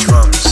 drums.